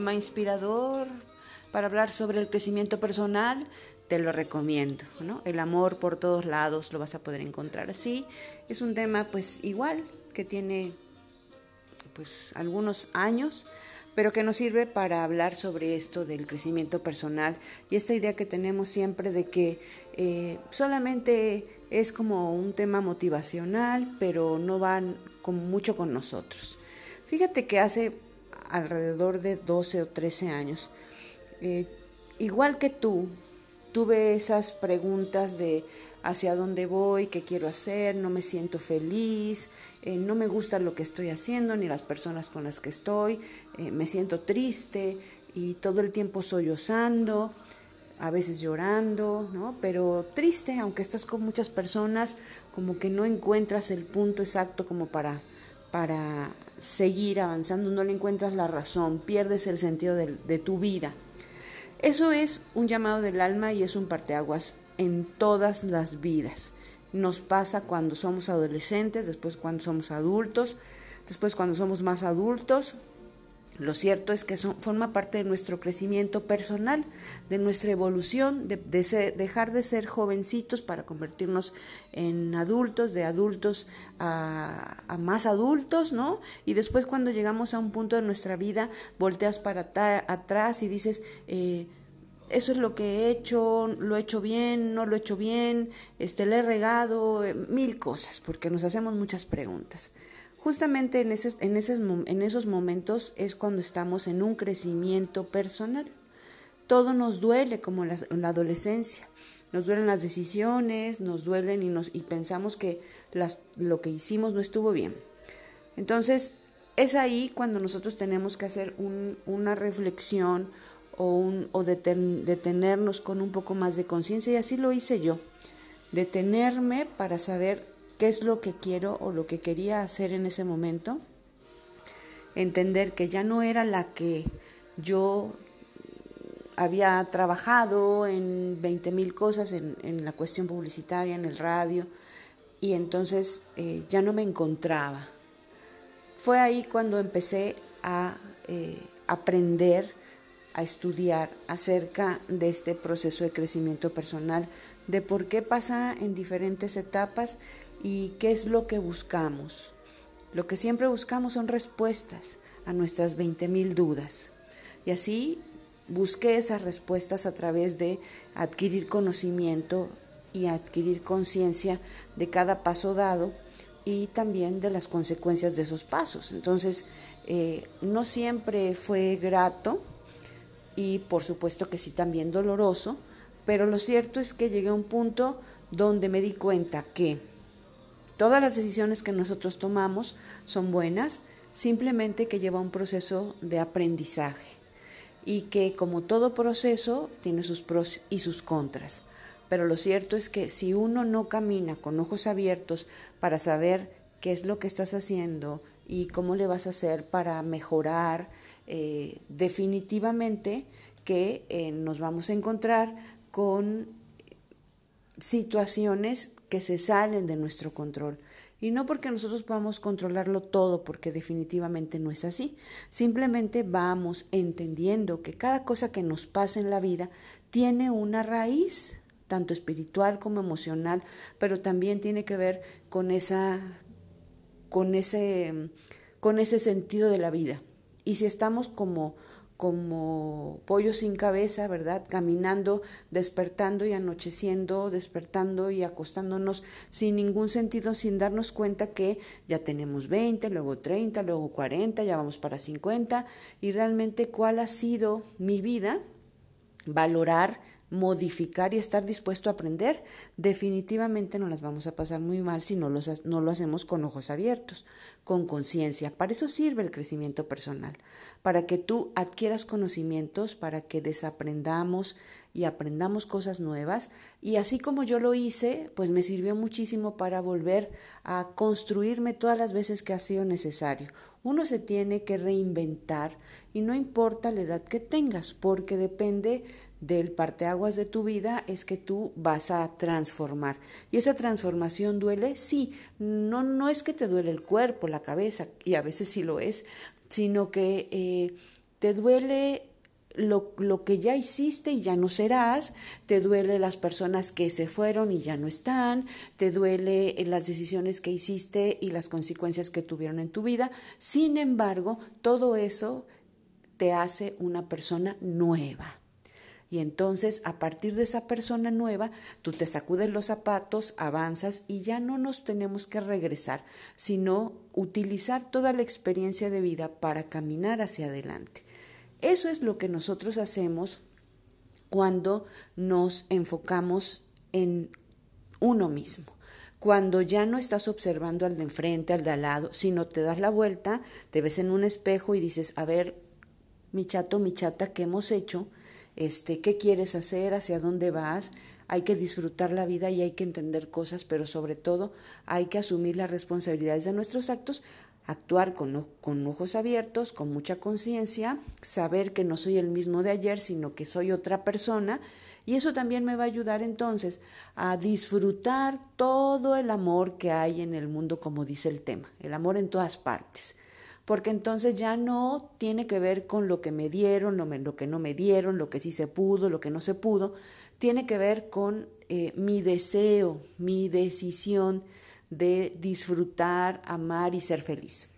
Tema inspirador para hablar sobre el crecimiento personal, te lo recomiendo. El amor por todos lados lo vas a poder encontrar así. Es un tema pues igual que tiene pues algunos años, pero que nos sirve para hablar sobre esto del crecimiento personal y esta idea que tenemos siempre de que eh, solamente es como un tema motivacional, pero no van con, mucho con nosotros. Fíjate que hace alrededor de 12 o 13 años, eh, igual que tú, tuve esas preguntas de hacia dónde voy, qué quiero hacer, no me siento feliz, eh, no me gusta lo que estoy haciendo ni las personas con las que estoy, eh, me siento triste y todo el tiempo sollozando, a veces llorando, ¿no? Pero triste, aunque estás con muchas personas, como que no encuentras el punto exacto como para, para seguir avanzando, no le encuentras la razón, pierdes el sentido de, tu vida. Eso es un llamado del alma y es un parteaguas en todas las vidas. Nos pasa cuando somos adolescentes, después cuando somos adultos, después cuando somos más adultos, lo cierto es que son, forma parte de nuestro crecimiento personal, de nuestra evolución, de, dejar de ser jovencitos para convertirnos en adultos, de adultos a, más adultos, ¿no? Y después cuando llegamos a un punto de nuestra vida, volteas para atrás y dices, eh, eso es lo que he hecho, lo he hecho bien, no lo he hecho bien, este, le he regado, eh, mil cosas, porque nos hacemos muchas preguntas. Justamente en, en, en esos momentos es cuando estamos en un crecimiento personal. Todo nos duele como en la, adolescencia. Nos duelen las decisiones, nos duelen y, nos, y pensamos que las, lo que hicimos no estuvo bien. Entonces, es ahí cuando nosotros tenemos que hacer un, una reflexión o, un, o detenernos con un poco más de conciencia y así lo hice yo. Detenerme para saber qué es lo que quiero o lo que quería hacer en ese momento, entender que ya no era la que yo había trabajado en 20 mil cosas en, la cuestión publicitaria, en el radio, y entonces eh, ya no me encontraba. Fue ahí cuando empecé a eh, aprender, a estudiar acerca de este proceso de crecimiento personal, de por qué pasa en diferentes etapas y qué es lo que buscamos. Lo que siempre buscamos son respuestas a nuestras 20.000 dudas. Y así busqué esas respuestas a través de adquirir conocimiento y adquirir conciencia de cada paso dado y también de las consecuencias de esos pasos. Entonces, eh, no siempre fue grato y por supuesto que sí también doloroso, pero lo cierto es que llegué a un punto donde me di cuenta que Todas las decisiones que nosotros tomamos son buenas, simplemente que lleva un proceso de aprendizaje y que como todo proceso tiene sus pros y sus contras. Pero lo cierto es que si uno no camina con ojos abiertos para saber qué es lo que estás haciendo y cómo le vas a hacer para mejorar, eh, definitivamente que eh, nos vamos a encontrar con situaciones que se salen de nuestro control. Y no porque nosotros podamos controlarlo todo, porque definitivamente no es así. Simplemente vamos entendiendo que cada cosa que nos pasa en la vida tiene una raíz, tanto espiritual como emocional, pero también tiene que ver con esa con ese con ese sentido de la vida. Y si estamos como como pollo sin cabeza, ¿verdad? Caminando, despertando y anocheciendo, despertando y acostándonos sin ningún sentido, sin darnos cuenta que ya tenemos 20, luego 30, luego 40, ya vamos para 50 y realmente cuál ha sido mi vida, valorar modificar y estar dispuesto a aprender, definitivamente no las vamos a pasar muy mal si no, no lo hacemos con ojos abiertos, con conciencia. Para eso sirve el crecimiento personal, para que tú adquieras conocimientos, para que desaprendamos y aprendamos cosas nuevas. Y así como yo lo hice, pues me sirvió muchísimo para volver a construirme todas las veces que ha sido necesario. Uno se tiene que reinventar y no importa la edad que tengas, porque depende del parteaguas de tu vida es que tú vas a transformar. ¿Y esa transformación duele? Sí, no, no es que te duele el cuerpo, la cabeza, y a veces sí lo es, sino que eh, te duele lo, lo, que ya hiciste y ya no serás, te duele las personas que se fueron y ya no están, te duele las decisiones que hiciste y las consecuencias que tuvieron en tu vida. Sin embargo, todo eso te hace una persona nueva. Y entonces, a partir de esa persona nueva, tú te sacudes los zapatos, avanzas y ya no nos tenemos que regresar, sino utilizar toda la experiencia de vida para caminar hacia adelante. Eso es lo que nosotros hacemos cuando nos enfocamos en uno mismo. Cuando ya no estás observando al de enfrente, al de al lado, sino te das la vuelta, te ves en un espejo y dices, a ver, mi chato, mi chata, ¿qué hemos hecho? Este, qué quieres hacer, hacia dónde vas. Hay que disfrutar la vida y hay que entender cosas, pero sobre todo hay que asumir las responsabilidades de nuestros actos, actuar con, con ojos abiertos, con mucha conciencia, saber que no soy el mismo de ayer, sino que soy otra persona. Y eso también me va a ayudar entonces a disfrutar todo el amor que hay en el mundo, como dice el tema, el amor en todas partes porque entonces ya no tiene que ver con lo que me dieron, lo, que no me dieron, lo que sí se pudo, lo que no se pudo, tiene que ver con eh, mi deseo, mi decisión de disfrutar, amar y ser feliz.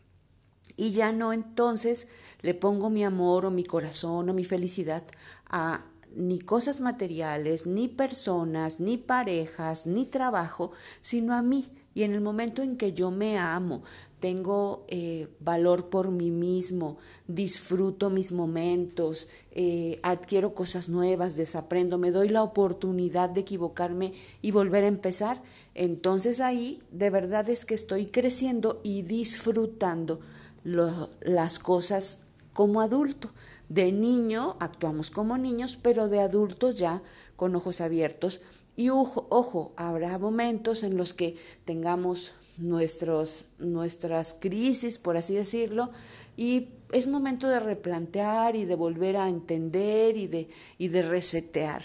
Y ya no entonces le pongo mi amor o mi corazón o mi felicidad a ni cosas materiales, ni personas, ni parejas, ni trabajo, sino a mí. Y en el momento en que yo me amo, tengo eh, valor por mí mismo, disfruto mis momentos, eh, adquiero cosas nuevas, desaprendo, me doy la oportunidad de equivocarme y volver a empezar, entonces ahí de verdad es que estoy creciendo y disfrutando las cosas como adulto. De niño actuamos como niños, pero de adultos ya con ojos abiertos. Y ojo, habrá momentos en los que tengamos nuestros, nuestras crisis, por así decirlo, y es momento de replantear y de volver a entender y de, y de resetear.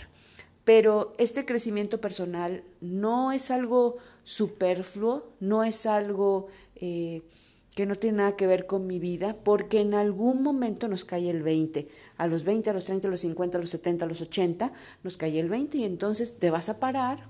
Pero este crecimiento personal no es algo superfluo, no es algo eh, que no tiene nada que ver con mi vida, porque en algún momento nos cae el 20. A los 20, a los 30, a los 50, a los 70, a los 80, nos cae el 20 y entonces te vas a parar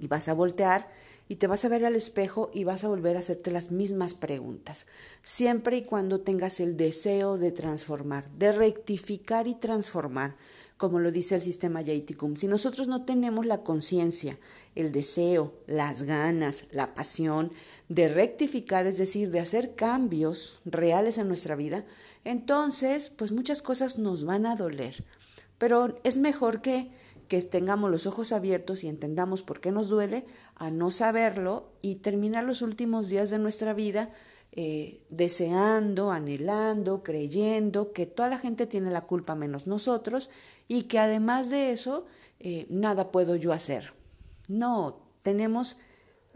y vas a voltear y te vas a ver al espejo y vas a volver a hacerte las mismas preguntas, siempre y cuando tengas el deseo de transformar, de rectificar y transformar, como lo dice el sistema Yaiticum. Si nosotros no tenemos la conciencia, el deseo, las ganas, la pasión de rectificar, es decir, de hacer cambios reales en nuestra vida, entonces, pues muchas cosas nos van a doler. Pero es mejor que que tengamos los ojos abiertos y entendamos por qué nos duele, a no saberlo y terminar los últimos días de nuestra vida eh, deseando, anhelando, creyendo que toda la gente tiene la culpa menos nosotros y que además de eso eh, nada puedo yo hacer. No, tenemos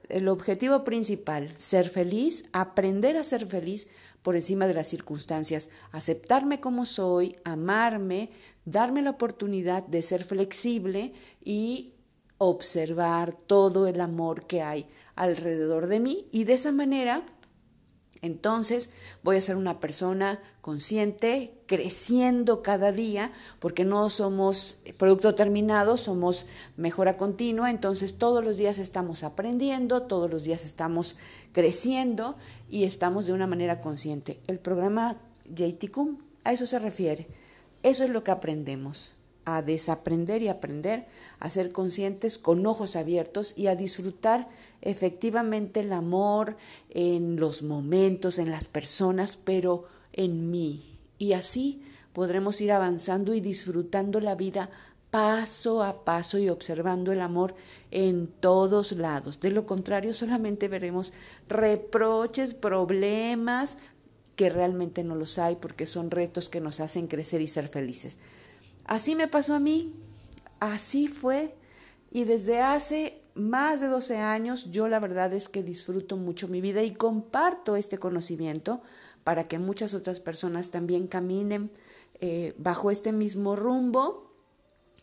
el objetivo principal, ser feliz, aprender a ser feliz por encima de las circunstancias, aceptarme como soy, amarme, darme la oportunidad de ser flexible y observar todo el amor que hay alrededor de mí y de esa manera entonces voy a ser una persona consciente, creciendo cada día, porque no somos producto terminado, somos mejora continua, entonces todos los días estamos aprendiendo, todos los días estamos creciendo y estamos de una manera consciente. El programa JTCUM a eso se refiere. Eso es lo que aprendemos, a desaprender y aprender, a ser conscientes con ojos abiertos y a disfrutar efectivamente el amor en los momentos, en las personas, pero en mí. Y así podremos ir avanzando y disfrutando la vida paso a paso y observando el amor en todos lados. De lo contrario, solamente veremos reproches, problemas, que realmente no los hay porque son retos que nos hacen crecer y ser felices. Así me pasó a mí, así fue y desde hace más de 12 años yo la verdad es que disfruto mucho mi vida y comparto este conocimiento para que muchas otras personas también caminen eh, bajo este mismo rumbo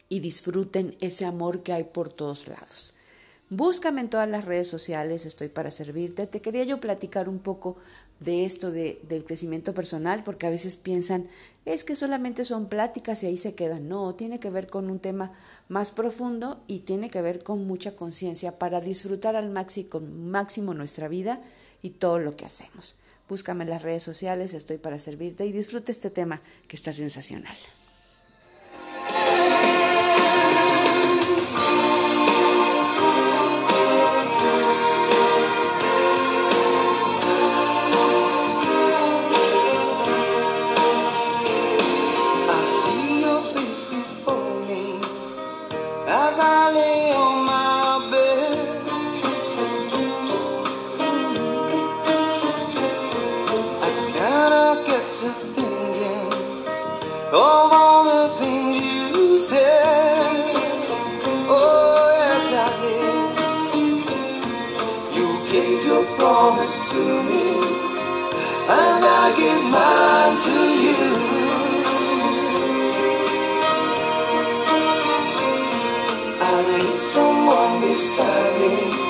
y disfruten ese amor que hay por todos lados. Búscame en todas las redes sociales, estoy para servirte. Te quería yo platicar un poco de esto de, del crecimiento personal, porque a veces piensan, es que solamente son pláticas y ahí se quedan. No, tiene que ver con un tema más profundo y tiene que ver con mucha conciencia para disfrutar al máximo, máximo nuestra vida y todo lo que hacemos. Búscame en las redes sociales, estoy para servirte y disfruta este tema que está sensacional. promise to me, and I give mine to you. I need someone beside me.